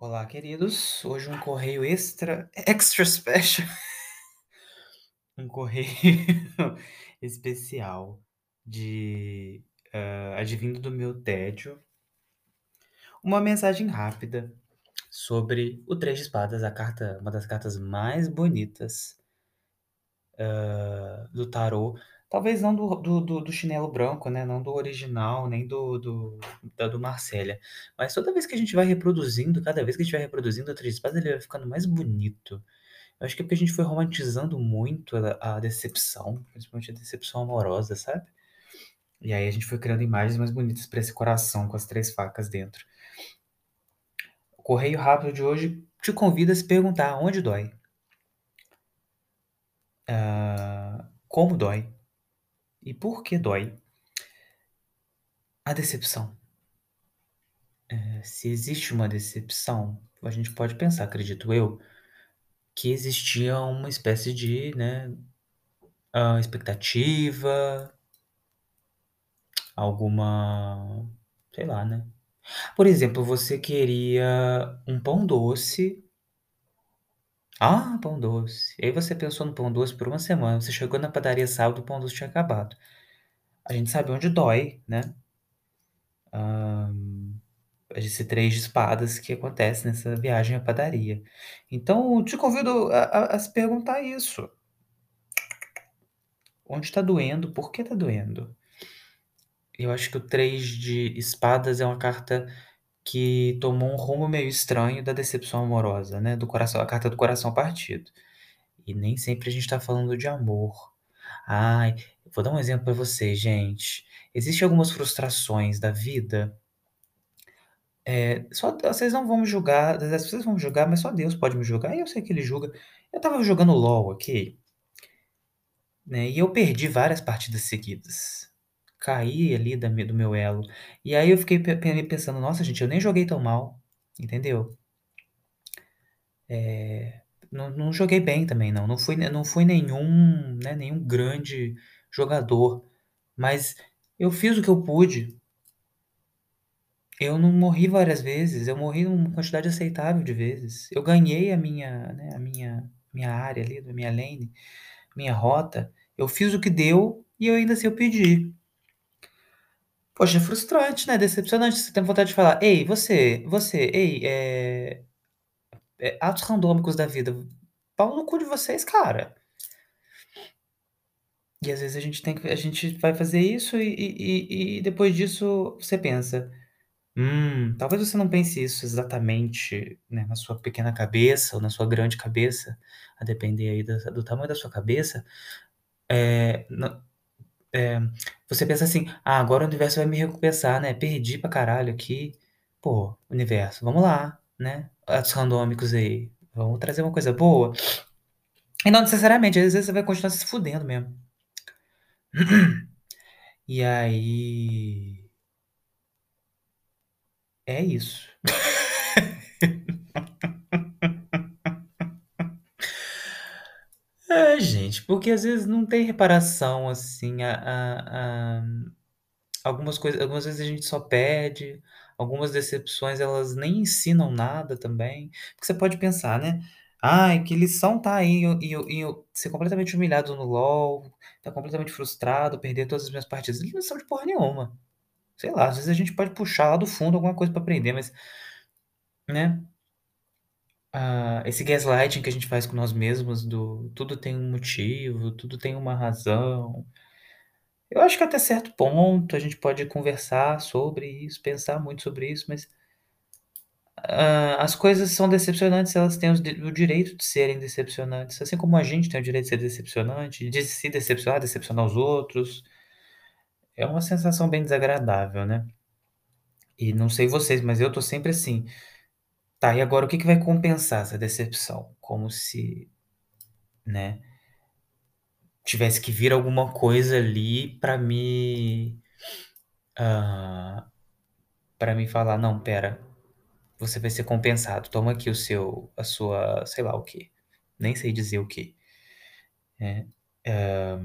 Olá, queridos. Hoje um correio extra extra special. Um correio especial de, hã, advindo do meu tédio. Uma mensagem rápida sobre o Três de Espadas, a carta uma das cartas mais bonitas hã, do tarô. Talvez não do do do do chinelo branco, né, não do original, nem do do da do. Mas toda vez que a gente vai reproduzindo, cada vez que a gente vai reproduzindo o Três Espadas, ele vai ficando mais bonito. Eu acho que é porque a gente foi romantizando muito a a decepção, principalmente a decepção amorosa, sabe. E aí a gente foi criando imagens mais bonitas pra esse coração com as 3 facas dentro. O correio rápido de hoje te convida a se perguntar: "Onde dói?" Hã, como dói? E por que dói? A decepção. Eh, se existe uma decepção, a gente pode pensar, acredito eu, que existia uma espécie de, né, expectativa alguma sei lá, né. Por exemplo, você queria um pão doce Ah, pão doce. E aí você pensou no pão doce por uma semana, você chegou na padaria sábado, o pão doce tinha acabado. A gente sabe onde dói, né. Hã, esse Três de Espadas que acontece nessa viagem à padaria. Então te convido a a a se perguntar isso. Onde tá doendo? Por que tá doendo? Eu acho que o Três de Espadas é uma carta que tomou um rumo meio estranho da decepção amorosa, né, do coração a carta do coração partido. E nem sempre a gente tá falando de amor. Ai, vou dar um exemplo pra vocês, gente. Existe algumas frustrações da vida eh, só vocês não vão me julgar, vocês vão me julgar, mas só Deus pode me julgar e eu sei que ele julga. Eu estava jogando LOL aqui né, e eu perdi várias partidas seguidas. Caí ali do meu elo. E aí eu fiquei pe pe pensando: "Nossa gente, eu nem joguei tão mal", entendeu? Eh, não não joguei bem também não, não fui não fui nenhum, né, nenhum grande jogador, mas eu fiz o que eu pude. Eu não morri várias vezes, eu morri uma quantidade aceitável de vezes. Eu ganhei a minha, né, a minha minha área ali, da minha lane, minha rota, eu fiz o que deu e eu ainda assim eu perdi. Poxa, é frustrante, né, decepcionante, você tem vontade de falar: "Ei, você você, ei, eh eh, atos randômicos da vida, pau no cu de vocês, cara". E às vezes a gente tem que a gente vai fazer isso e e e depois disso você pensa: "Hum", talvez você não pense isso exatamente, né, na sua pequena cabeça ou na sua grande cabeça, a depender aí da do tamanho da sua cabeça, eh, na eh, você pensa assim: "Ah, agora o universo vai me recompensar, né, perdi pra caralho aqui. Pô, universo, vamos lá, né, atos randômicos aí, vamos trazer uma coisa boa". E não necessariamente, às vezes você vai continuar se fudendo mesmo. E aí É isso. Gente, porque às vezes não tem reparação, assim, a a a algumas coisas algumas vezes a gente só perde, algumas decepções elas nem ensinam nada também. Porque você pode pensar, né: "Ai, que lição tá aí em eu em eu ser completamente humilhado no LOL, estar completamente frustrado, perder todas as minhas partidas", não lição de porra nenhuma. Sei lá, às vezes a gente pode puxar lá do fundo alguma coisa pra aprender, mas né. Ah, esse gaslighting que a gente faz com nós mesmos do tudo tem um motivo, tudo tem uma razão. Eu acho que até certo ponto a gente pode conversar sobre isso, pensar muito sobre isso, mas hã, as coisas são decepcionantes, elas têm o direito de serem decepcionantes, assim como a gente tem o direito de ser decepcionante, de se decepcionar, decepcionar os outros. É uma sensação bem desagradável, né. E não sei vocês, mas eu tô sempre assim: "Tá, e agora o que que vai compensar essa decepção?", como se, né tivesse que vir alguma coisa ali pra me hã, pra me falar: "Não, espera, você vai ser compensado, toma aqui o seu a sua", sei lá o quê, nem sei dizer o quê. É, hã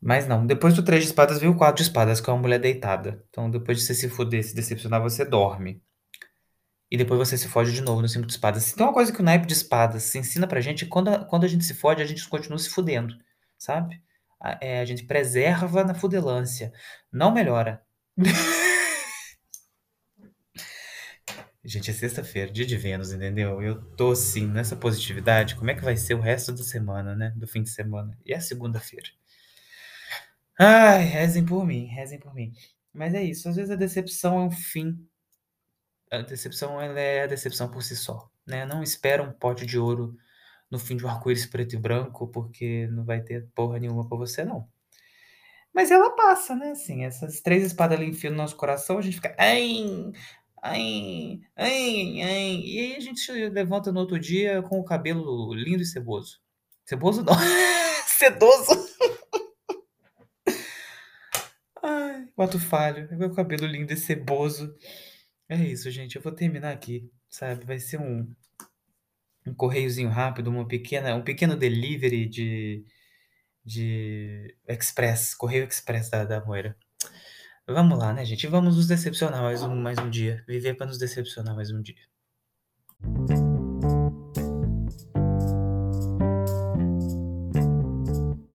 Mas não, depois do Três de Espadas veio o Quatro de Espadas, que é uma mulher deitada. Então depois de você se fuder, se decepcionar, você dorme. E depois você se fode de novo no 5 de espadas. Tem uma coisa que o naipe de espadas se ensina pra gente, quando a quando a gente se fode, a gente continua se fudendo, sabe. A eh, a gente preserva na fudelância, não melhora. Gente, é sexta-feira, dia de Vênus, entendeu? Eu tô, assim, nessa positividade, como é que vai ser o resto da semana, né, do fim de semana. E a segunda-feira? Ai, rezem por mim, rezem por mim. Mas é isso, às vezes a decepção é um fim. A decepção, ela é a decepção por si só, né. Não espera um pote de ouro no fim de um arco-íris preto e branco, porque não vai ter porra nenhuma pra você não. Mas ela passa, né, assim, essas 3 espadas ali enfiam no nosso coração, a gente fica: "Ai, ai, ai, ai", e aí a gente levanta no outro dia com o cabelo lindo e ceboso. Ceboso não, sedoso. Ai, o ato falho, meu cabelo lindo e ceboso. É isso, gente, eu vou terminar aqui, sabe, vai ser um um correiozinho rápido, uma pequena um pequeno delivery de de express, correio express da da Moira. Vamos lá, né, gente, vamos nos decepcionar mais um mais um dia, viver pra nos decepcionar mais um dia.